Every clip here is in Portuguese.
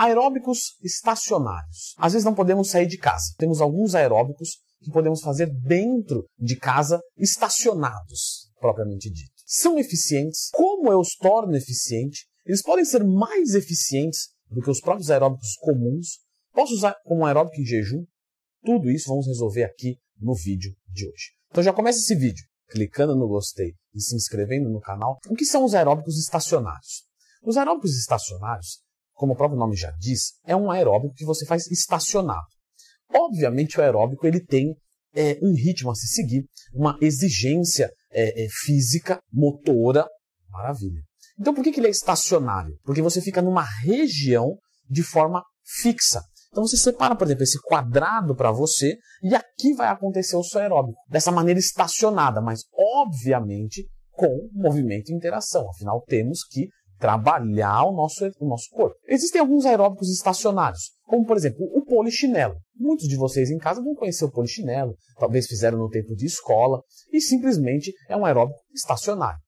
Aeróbicos estacionários. Às vezes não podemos sair de casa. Temos alguns aeróbicos que podemos fazer dentro de casa, estacionados, propriamente dito. São eficientes. Como eu os torno eficiente? Eles podem ser mais eficientes do que os próprios aeróbicos comuns. Posso usar como aeróbico em jejum? Tudo isso vamos resolver aqui no vídeo de hoje. Então já começa esse vídeo clicando no gostei e se inscrevendo no canal. O que são os aeróbicos estacionários? Os aeróbicos estacionários, como o próprio nome já diz, é um aeróbico que você faz estacionado. Obviamente o aeróbico ele tem é, um ritmo a se seguir, uma exigência é, é, física, motora, maravilha. Então por que, que ele é estacionário? Porque você fica numa região de forma fixa. Então você separa, por exemplo, esse quadrado para você e aqui vai acontecer o seu aeróbico. Dessa maneira estacionada, mas obviamente com movimento e interação. Afinal, temos que trabalhar o nosso, o nosso corpo. Existem alguns aeróbicos estacionários, como por exemplo o polichinelo. Muitos de vocês em casa vão conhecer o polichinelo, talvez fizeram no tempo de escola, e simplesmente é um aeróbico estacionário.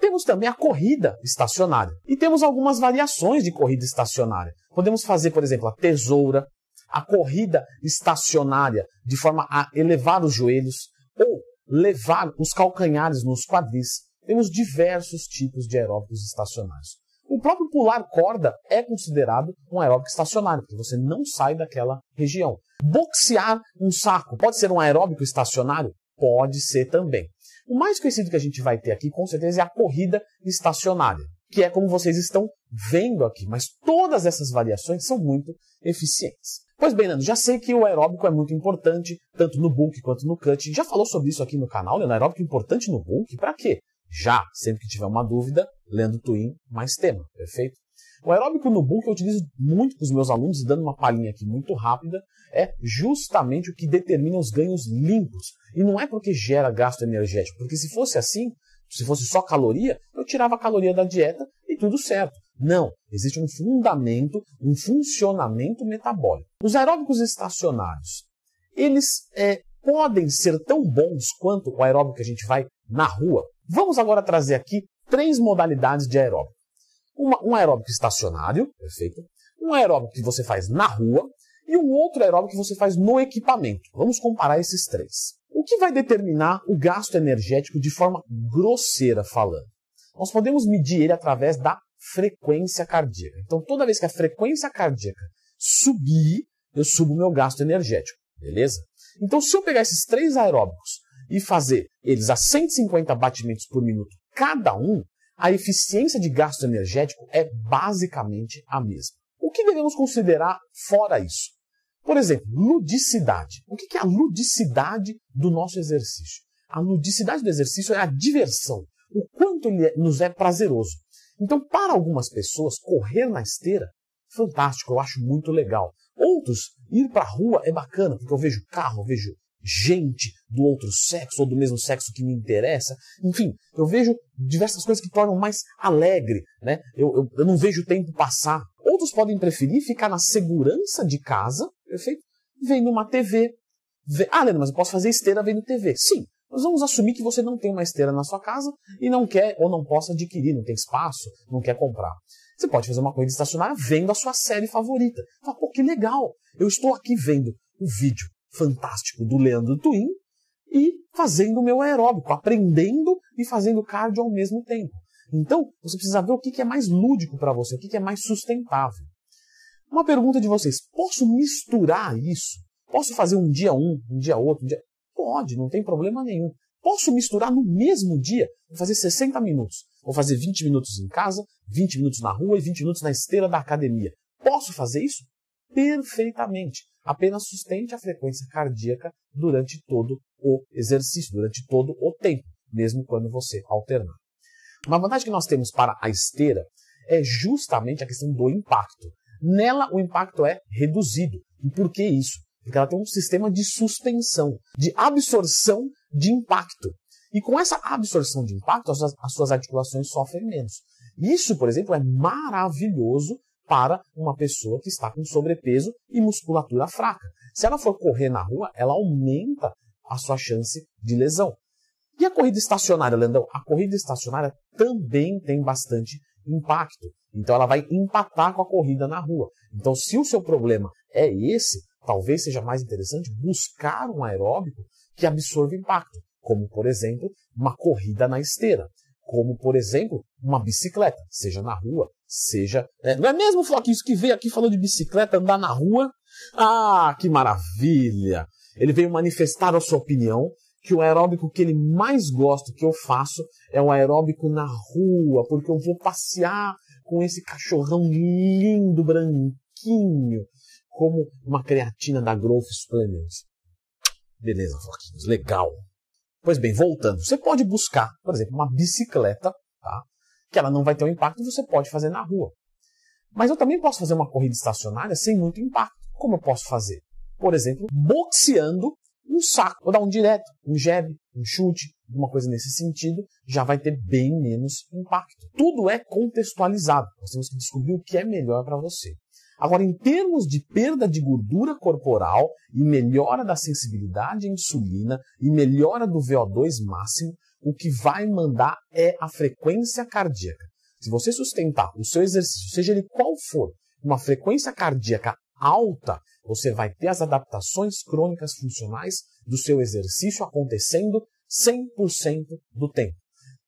Temos também a corrida estacionária. E temos algumas variações de corrida estacionária. Podemos fazer, por exemplo, a tesoura, a corrida estacionária de forma a elevar os joelhos ou levar os calcanhares nos quadris. Temos diversos tipos de aeróbicos estacionários. O próprio pular corda é considerado um aeróbico estacionário, porque você não sai daquela região. Boxear um saco pode ser um aeróbico estacionário? Pode ser também. O mais conhecido que a gente vai ter aqui, com certeza, é a corrida estacionária, que é como vocês estão vendo aqui, mas todas essas variações são muito eficientes. Pois bem, Nando, já sei que o aeróbico é muito importante, tanto no bulk quanto no cut. Já falou sobre isso aqui no canal, né? O aeróbico é importante no bulk, para quê? Já, sempre que tiver uma dúvida, lendo Twin mais tema, perfeito? O aeróbico no bulk eu utilizo muito com os meus alunos, dando uma palhinha aqui muito rápida, é justamente o que determina os ganhos limpos. E não é porque gera gasto energético, porque se fosse assim, se fosse só caloria, eu tirava a caloria da dieta e tudo certo. Não, existe um fundamento, um funcionamento metabólico. Os aeróbicos estacionários, eles é, podem ser tão bons quanto o aeróbico que a gente vai na rua. Vamos agora trazer aqui três modalidades de aeróbico. Uma, um aeróbico estacionário, perfeito. Um aeróbico que você faz na rua e um outro aeróbico que você faz no equipamento. Vamos comparar esses três. O que vai determinar o gasto energético de forma grosseira falando? Nós podemos medir ele através da frequência cardíaca. Então, toda vez que a frequência cardíaca subir, eu subo o meu gasto energético, beleza? Então, se eu pegar esses três aeróbicos e fazer eles a 150 batimentos por minuto cada um, a eficiência de gasto energético é basicamente a mesma. O que devemos considerar fora isso? Por exemplo, ludicidade. O que é a ludicidade do nosso exercício? A ludicidade do exercício é a diversão, o quanto ele é, nos é prazeroso. Então, para algumas pessoas, correr na esteira, fantástico, eu acho muito legal. Outros, ir para a rua é bacana, porque eu vejo carro, eu vejo gente do outro sexo ou do mesmo sexo que me interessa. Enfim, eu vejo diversas coisas que tornam mais alegre, né? Eu, eu, eu não vejo o tempo passar. Outros podem preferir ficar na segurança de casa, perfeito? Vendo uma TV. Ah, Lena, mas eu posso fazer esteira vendo TV. Sim, nós vamos assumir que você não tem uma esteira na sua casa e não quer ou não possa adquirir, não tem espaço, não quer comprar. Você pode fazer uma corrida estacionária vendo a sua série favorita. Fala, pô, que legal! Eu estou aqui vendo o vídeo fantástico do Leandro Twin e fazendo o meu aeróbico, aprendendo e fazendo cardio ao mesmo tempo. Então, você precisa ver o que é mais lúdico para você, o que é mais sustentável. Uma pergunta de vocês: posso misturar isso? Posso fazer um dia um, um dia outro? Um dia... Pode, não tem problema nenhum. Posso misturar no mesmo dia? Vou fazer 60 minutos. Vou fazer 20 minutos em casa, 20 minutos na rua e 20 minutos na esteira da academia. Posso fazer isso? Perfeitamente. Apenas sustente a frequência cardíaca durante todo o exercício, durante todo o tempo, mesmo quando você alternar. Uma vantagem que nós temos para a esteira é justamente a questão do impacto. Nela, o impacto é reduzido. E por que isso? Porque ela tem um sistema de suspensão, de absorção de impacto. E com essa absorção de impacto, as suas, as suas articulações sofrem menos. Isso, por exemplo, é maravilhoso para uma pessoa que está com sobrepeso e musculatura fraca. Se ela for correr na rua, ela aumenta a sua chance de lesão. E a corrida estacionária, Leandrão? A corrida estacionária também tem bastante impacto. Então ela vai empatar com a corrida na rua. Então, se o seu problema é esse, talvez seja mais interessante buscar um aeróbico que absorva impacto, como por exemplo, uma corrida na esteira, como por exemplo, uma bicicleta, seja na rua, seja. É, não é mesmo, Floquinho, isso que veio aqui falando de bicicleta, andar na rua? Ah, que maravilha! Ele veio manifestar a sua opinião que o aeróbico que ele mais gosta, que eu faço, é o aeróbico na rua, porque eu vou passear com esse cachorrão lindo, branquinho, como uma creatina da Growth Supplements. Beleza, Floquinhos, legal. Pois bem, voltando, você pode buscar, por exemplo, uma bicicleta, tá? que ela não vai ter um impacto, você pode fazer na rua. Mas eu também posso fazer uma corrida estacionária sem muito impacto. Como eu posso fazer? Por exemplo, boxeando um saco. Vou dar um direto, um jab, um chute, uma coisa nesse sentido, já vai ter bem menos impacto. Tudo é contextualizado. Nós temos que descobrir o que é melhor para você. Agora, em termos de perda de gordura corporal e melhora da sensibilidade à insulina e melhora do VO2 máximo, o que vai mandar é a frequência cardíaca. Se você sustentar o seu exercício, seja ele qual for, uma frequência cardíaca alta, você vai ter as adaptações crônicas funcionais do seu exercício acontecendo 100% do tempo.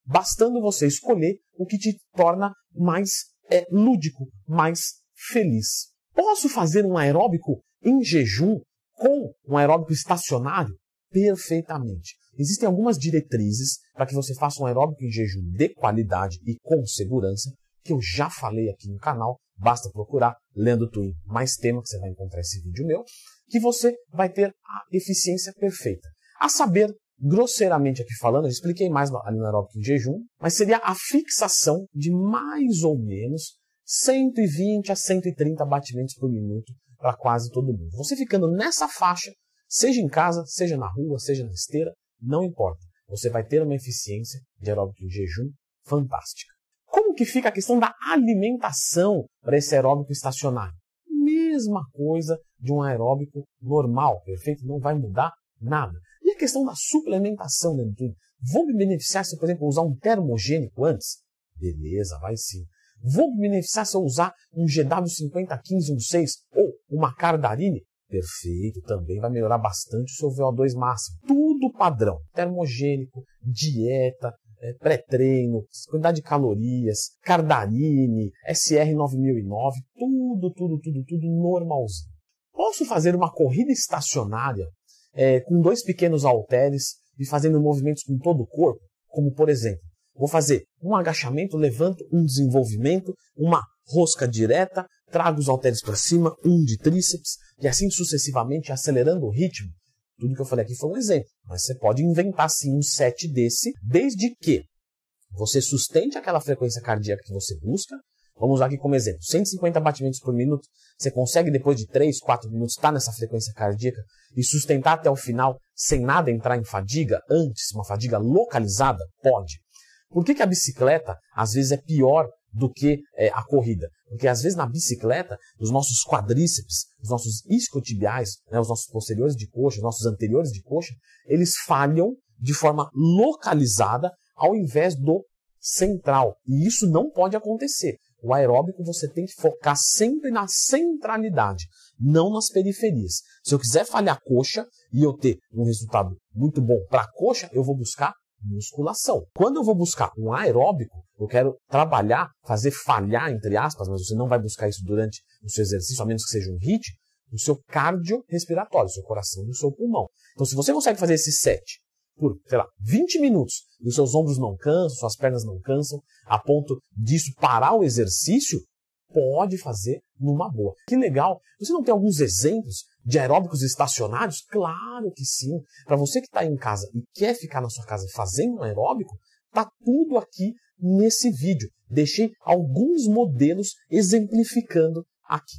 Bastando você escolher o que te torna mais é, lúdico, mais feliz. Posso fazer um aeróbico em jejum com um aeróbico estacionário? Perfeitamente. Existem algumas diretrizes para que você faça um aeróbico em jejum de qualidade e com segurança, que eu já falei aqui no canal. Basta procurar lendo Twin mais tema que você vai encontrar esse vídeo meu, que você vai ter a eficiência perfeita. A saber, grosseiramente aqui falando, eu expliquei mais ali no aeróbico em jejum, mas seria a fixação de mais ou menos 120 a 130 batimentos por minuto para quase todo mundo. Você ficando nessa faixa, seja em casa, seja na rua, seja na esteira, não importa. Você vai ter uma eficiência de aeróbico em jejum fantástica. Como que fica a questão da alimentação para esse aeróbico estacionário? Mesma coisa de um aeróbico normal, perfeito? Não vai mudar nada. E a questão da suplementação tudo? Vou me beneficiar se, por exemplo, usar um termogênico antes? Beleza, vai sim. Vou me beneficiar se eu usar um GW501516 ou uma Cardarine? Perfeito, também vai melhorar bastante o seu VO2 máximo. Tudo padrão, termogênico, dieta, é, pré-treino, quantidade de calorias, Cardarine, SR9009, tudo, tudo, tudo, tudo normalzinho. Posso fazer uma corrida estacionária é, com dois pequenos halteres e fazendo movimentos com todo o corpo? Como por exemplo, vou fazer um agachamento, levanto, um desenvolvimento, uma rosca direta, trago os halteres para cima, um de tríceps, e assim sucessivamente, acelerando o ritmo. Tudo que eu falei aqui foi um exemplo, mas você pode inventar sim um set desse, desde que você sustente aquela frequência cardíaca que você busca. Vamos usar aqui como exemplo: 150 batimentos por minuto. Você consegue, depois de 3, 4 minutos, estar nessa frequência cardíaca e sustentar até o final sem nada entrar em fadiga antes, uma fadiga localizada? Pode. Por que, que a bicicleta às vezes é pior do que é, a corrida. Porque às vezes na bicicleta, os nossos quadríceps, os nossos isquiotibiais, né, os nossos posteriores de coxa, os nossos anteriores de coxa, eles falham de forma localizada ao invés do central. E isso não pode acontecer. O aeróbico você tem que focar sempre na centralidade, não nas periferias. Se eu quiser falhar coxa e eu ter um resultado muito bom para a coxa, eu vou buscar musculação. Quando eu vou buscar um aeróbico, eu quero trabalhar, fazer falhar, entre aspas, mas você não vai buscar isso durante o seu exercício, a menos que seja um HIIT, o seu cardiorrespiratório, o seu coração e o seu pulmão. Então, se você consegue fazer esse set por, sei lá, 20 minutos, e os seus ombros não cansam, suas pernas não cansam, a ponto disso parar o exercício, pode fazer numa boa. Que legal! Você não tem alguns exemplos de aeróbicos estacionários? Claro que sim. Para você que está em casa e quer ficar na sua casa fazendo um aeróbico, tá tudo aqui nesse vídeo. Deixei alguns modelos exemplificando aqui.